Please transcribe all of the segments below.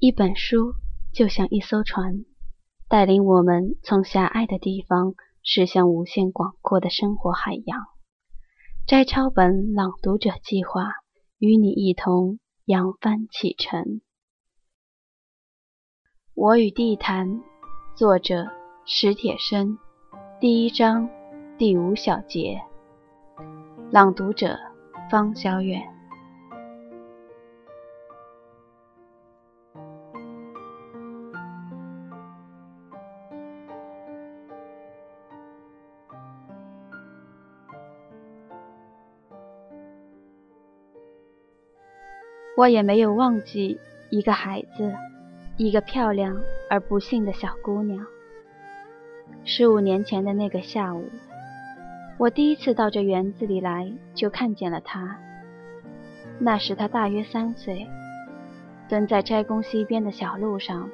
一本书就像一艘船，带领我们从狭隘的地方驶向无限广阔的生活海洋。摘抄本朗读者计划与你一同扬帆启程。我与地坛，作者史铁生，第一章第五小节。朗读者方小远。我也没有忘记一个孩子，一个漂亮而不幸的小姑娘。十五年前的那个下午，我第一次到这园子里来，就看见了她。那时她大约三岁，蹲在斋宫西边的小路上，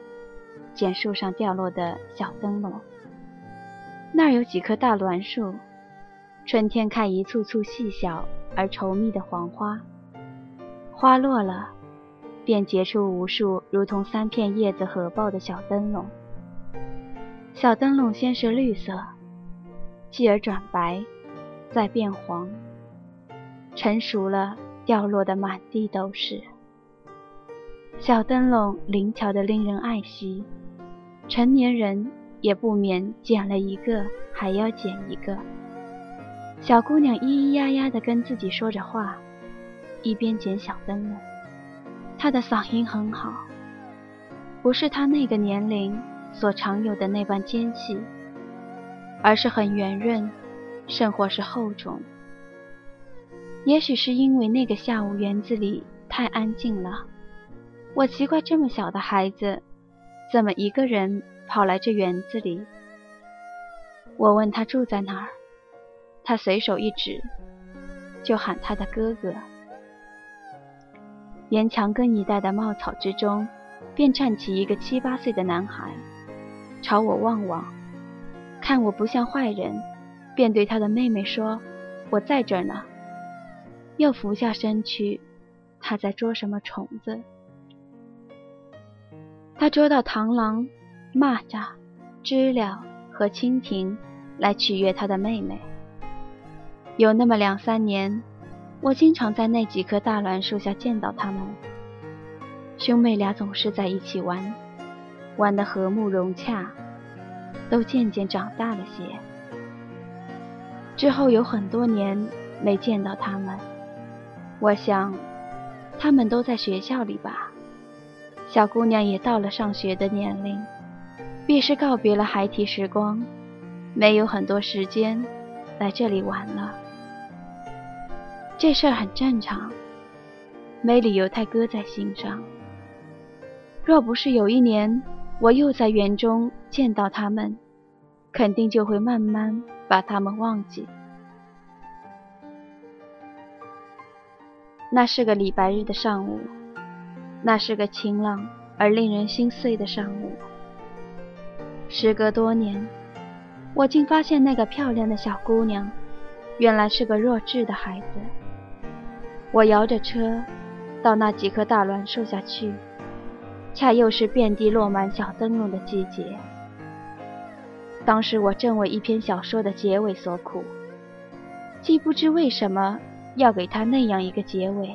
捡树上掉落的小灯笼。那儿有几棵大栾树，春天开一簇簇细小而稠密的黄花。花落了，便结出无数如同三片叶子合抱的小灯笼。小灯笼先是绿色，继而转白，再变黄。成熟了，掉落的满地都是。小灯笼灵巧的令人爱惜，成年人也不免捡了一个还要捡一个。小姑娘咿咿呀呀地跟自己说着话。一边捡小灯笼，他的嗓音很好，不是他那个年龄所常有的那般尖细，而是很圆润，甚或是厚重。也许是因为那个下午园子里太安静了，我奇怪这么小的孩子怎么一个人跑来这园子里。我问他住在哪儿，他随手一指，就喊他的哥哥。沿墙根一带的茂草之中，便站起一个七八岁的男孩，朝我望望，看我不像坏人，便对他的妹妹说：“我在这儿呢。”又俯下身去，他在捉什么虫子？他捉到螳螂、蚂蚱、知了和蜻蜓，来取悦他的妹妹。有那么两三年。我经常在那几棵大栾树下见到他们，兄妹俩总是在一起玩，玩得和睦融洽，都渐渐长大了些。之后有很多年没见到他们，我想，他们都在学校里吧。小姑娘也到了上学的年龄，必是告别了孩提时光，没有很多时间来这里玩了。这事儿很正常，没理由太搁在心上。若不是有一年我又在园中见到他们，肯定就会慢慢把他们忘记。那是个礼拜日的上午，那是个晴朗而令人心碎的上午。时隔多年，我竟发现那个漂亮的小姑娘，原来是个弱智的孩子。我摇着车到那几棵大栾树下去，恰又是遍地落满小灯笼的季节。当时我正为一篇小说的结尾所苦，既不知为什么要给他那样一个结尾，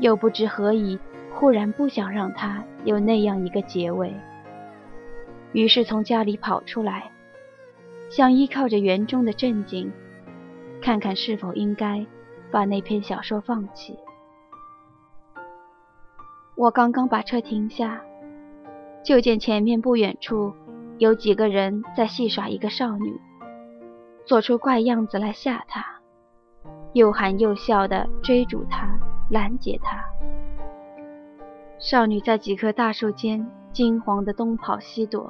又不知何以忽然不想让他有那样一个结尾。于是从家里跑出来，想依靠着园中的镇静，看看是否应该。把那篇小说放弃。我刚刚把车停下，就见前面不远处有几个人在戏耍一个少女，做出怪样子来吓她，又喊又笑的追逐她，拦截她。少女在几棵大树间惊慌的东跑西躲，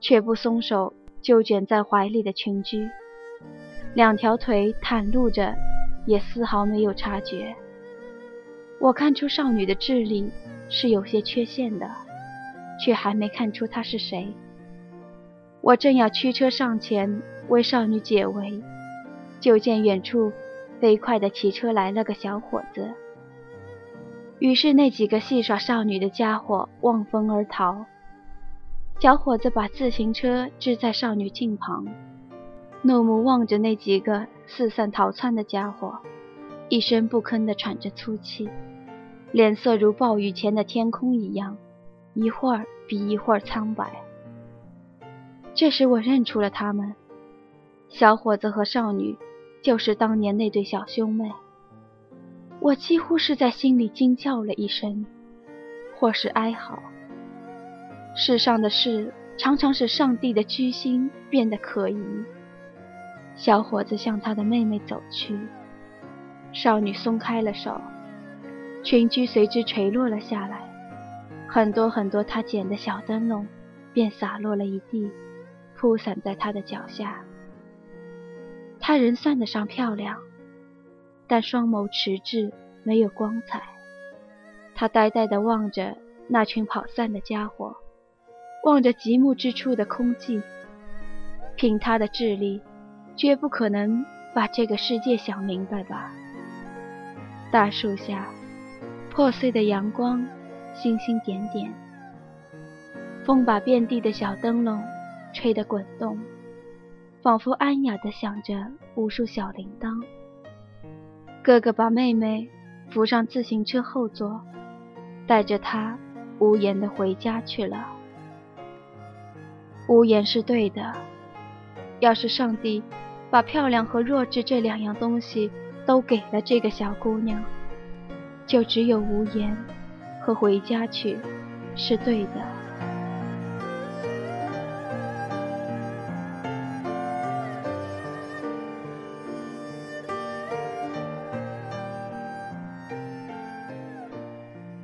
却不松手就卷在怀里的裙裾，两条腿袒露着。也丝毫没有察觉。我看出少女的智力是有些缺陷的，却还没看出她是谁。我正要驱车上前为少女解围，就见远处飞快地骑车来了个小伙子。于是那几个戏耍少女的家伙望风而逃。小伙子把自行车支在少女近旁，怒目望着那几个四散逃窜的家伙，一声不吭地喘着粗气，脸色如暴雨前的天空一样，一会儿比一会儿苍白。这时我认出了他们，小伙子和少女，就是当年那对小兄妹。我几乎是在心里惊叫了一声，或是哀嚎。世上的事常常使上帝的居心变得可疑。小伙子向他的妹妹走去，少女松开了手，裙裾随之垂落了下来，很多很多她捡的小灯笼便洒落了一地，铺散在她的脚下。她人算得上漂亮。但双眸迟滞，没有光彩。他呆呆地望着那群跑散的家伙，望着极目之处的空寂。凭他的智力，绝不可能把这个世界想明白吧？大树下，破碎的阳光，星星点点。风把遍地的小灯笼吹得滚动，仿佛安雅地响着无数小铃铛。哥哥把妹妹扶上自行车后座，带着她无言的回家去了。无言是对的。要是上帝把漂亮和弱智这两样东西都给了这个小姑娘，就只有无言和回家去是对的。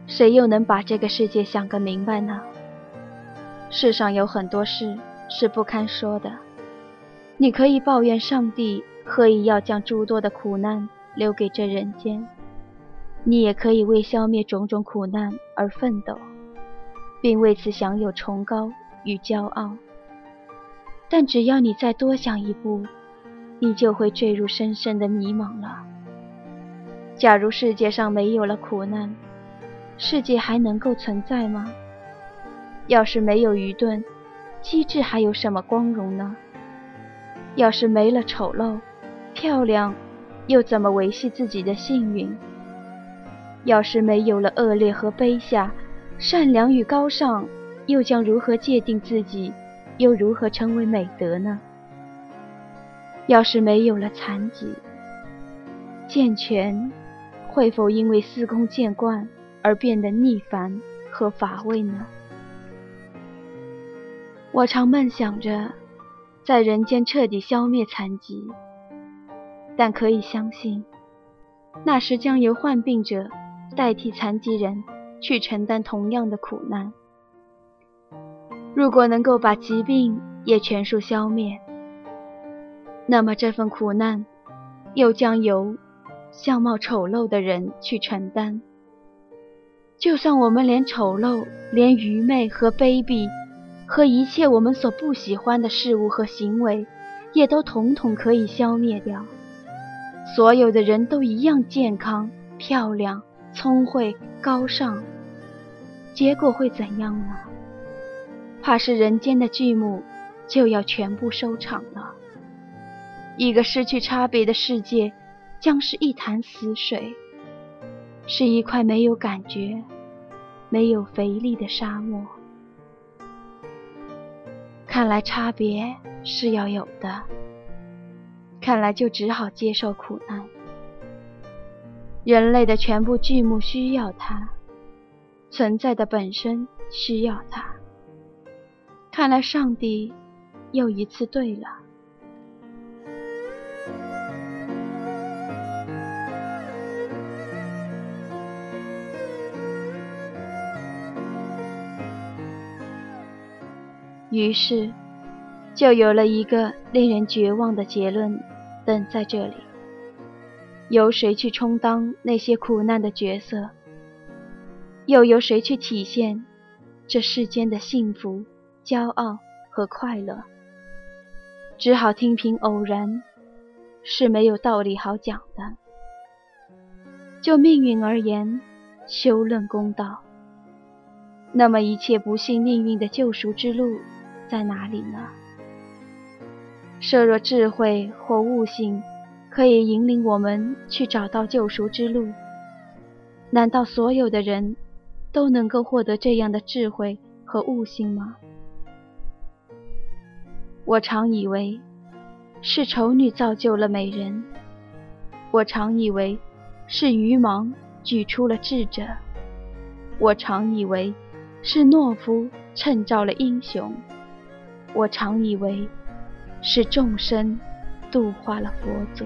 谁又能把这个世界想个明白呢？世上有很多事是不堪说的。你可以抱怨上帝何以要将诸多的苦难留给这人间，你也可以为消灭种种苦难而奋斗，并为此享有崇高与骄傲。但只要你再多想一步，你就会坠入深深的迷茫了。假如世界上没有了苦难，世界还能够存在吗？要是没有愚钝，机智还有什么光荣呢？要是没了丑陋，漂亮又怎么维系自己的幸运？要是没有了恶劣和卑下，善良与高尚又将如何界定自己？又如何成为美德呢？要是没有了残疾，健全会否因为司空见惯？而变得腻烦和乏味呢？我常梦想着在人间彻底消灭残疾，但可以相信，那时将由患病者代替残疾人去承担同样的苦难。如果能够把疾病也全数消灭，那么这份苦难又将由相貌丑陋的人去承担。就算我们连丑陋、连愚昧和卑鄙，和一切我们所不喜欢的事物和行为，也都统统可以消灭掉，所有的人都一样健康、漂亮、聪慧、高尚，结果会怎样呢？怕是人间的剧目就要全部收场了。一个失去差别的世界，将是一潭死水。是一块没有感觉、没有肥力的沙漠。看来差别是要有的，看来就只好接受苦难。人类的全部剧目需要它，存在的本身需要它。看来上帝又一次对了。于是，就有了一个令人绝望的结论等在这里：由谁去充当那些苦难的角色？又由谁去体现这世间的幸福、骄傲和快乐？只好听凭偶然，是没有道理好讲的。就命运而言，休论公道。那么，一切不幸命运的救赎之路在哪里呢？设若智慧或悟性可以引领我们去找到救赎之路，难道所有的人都能够获得这样的智慧和悟性吗？我常以为是丑女造就了美人，我常以为是愚盲举出了智者，我常以为。是懦夫衬照了英雄，我常以为是众生度化了佛祖。